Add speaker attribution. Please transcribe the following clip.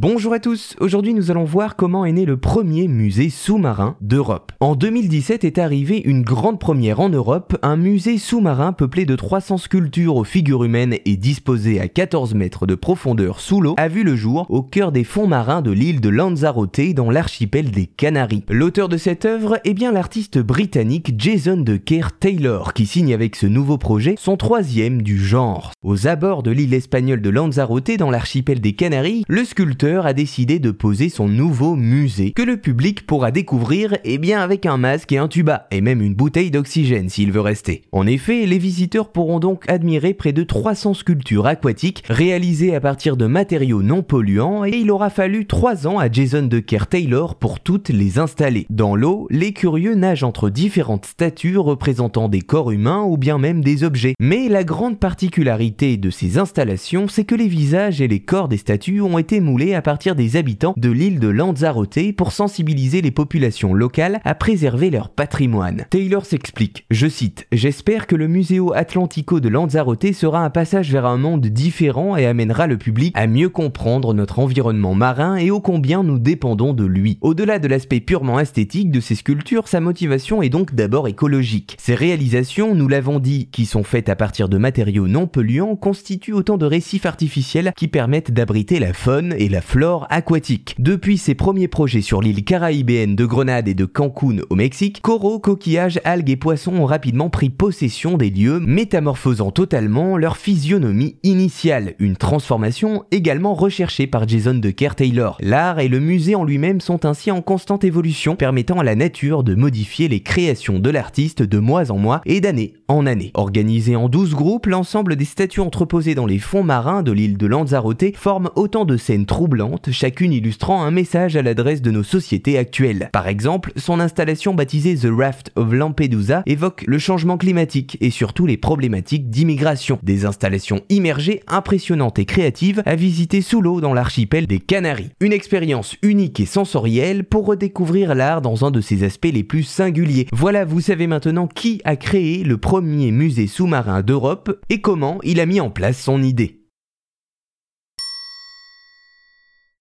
Speaker 1: Bonjour à tous, aujourd'hui nous allons voir comment est né le premier musée sous-marin d'Europe. En 2017 est arrivée une grande première en Europe, un musée sous-marin peuplé de 300 sculptures aux figures humaines et disposé à 14 mètres de profondeur sous l'eau, a vu le jour au cœur des fonds marins de l'île de Lanzarote dans l'archipel des Canaries. L'auteur de cette œuvre est bien l'artiste britannique Jason de Kerr Taylor qui signe avec ce nouveau projet son troisième du genre. Aux abords de l'île espagnole de Lanzarote dans l'archipel des Canaries, le sculpteur a décidé de poser son nouveau musée que le public pourra découvrir et eh bien avec un masque et un tuba et même une bouteille d'oxygène s'il veut rester. En effet, les visiteurs pourront donc admirer près de 300 sculptures aquatiques réalisées à partir de matériaux non polluants et il aura fallu 3 ans à Jason Decker Taylor pour toutes les installer. Dans l'eau, les curieux nagent entre différentes statues représentant des corps humains ou bien même des objets. Mais la grande particularité de ces installations, c'est que les visages et les corps des statues ont été moulés à partir des habitants de l'île de Lanzarote pour sensibiliser les populations locales à préserver leur patrimoine. Taylor s'explique, je cite, J'espère que le Museo Atlantico de Lanzarote sera un passage vers un monde différent et amènera le public à mieux comprendre notre environnement marin et ô combien nous dépendons de lui. Au-delà de l'aspect purement esthétique de ces sculptures, sa motivation est donc d'abord écologique. Ces réalisations, nous l'avons dit, qui sont faites à partir de matériaux non polluants, constituent autant de récifs artificiels qui permettent d'abriter la faune et la flore aquatique. Depuis ses premiers projets sur l'île caraïbéenne de Grenade et de Cancun au Mexique, coraux, coquillages, algues et poissons ont rapidement pris possession des lieux, métamorphosant totalement leur physionomie initiale, une transformation également recherchée par Jason de Kerr Taylor. L'art et le musée en lui-même sont ainsi en constante évolution, permettant à la nature de modifier les créations de l'artiste de mois en mois et d'année en année. Organisé en 12 groupes, l'ensemble des statues entreposées dans les fonds marins de l'île de Lanzarote forment autant de scènes troublantes chacune illustrant un message à l'adresse de nos sociétés actuelles. Par exemple, son installation baptisée The Raft of Lampedusa évoque le changement climatique et surtout les problématiques d'immigration. Des installations immergées, impressionnantes et créatives à visiter sous l'eau dans l'archipel des Canaries. Une expérience unique et sensorielle pour redécouvrir l'art dans un de ses aspects les plus singuliers. Voilà, vous savez maintenant qui a créé le premier musée sous-marin d'Europe et comment il a mis en place son idée.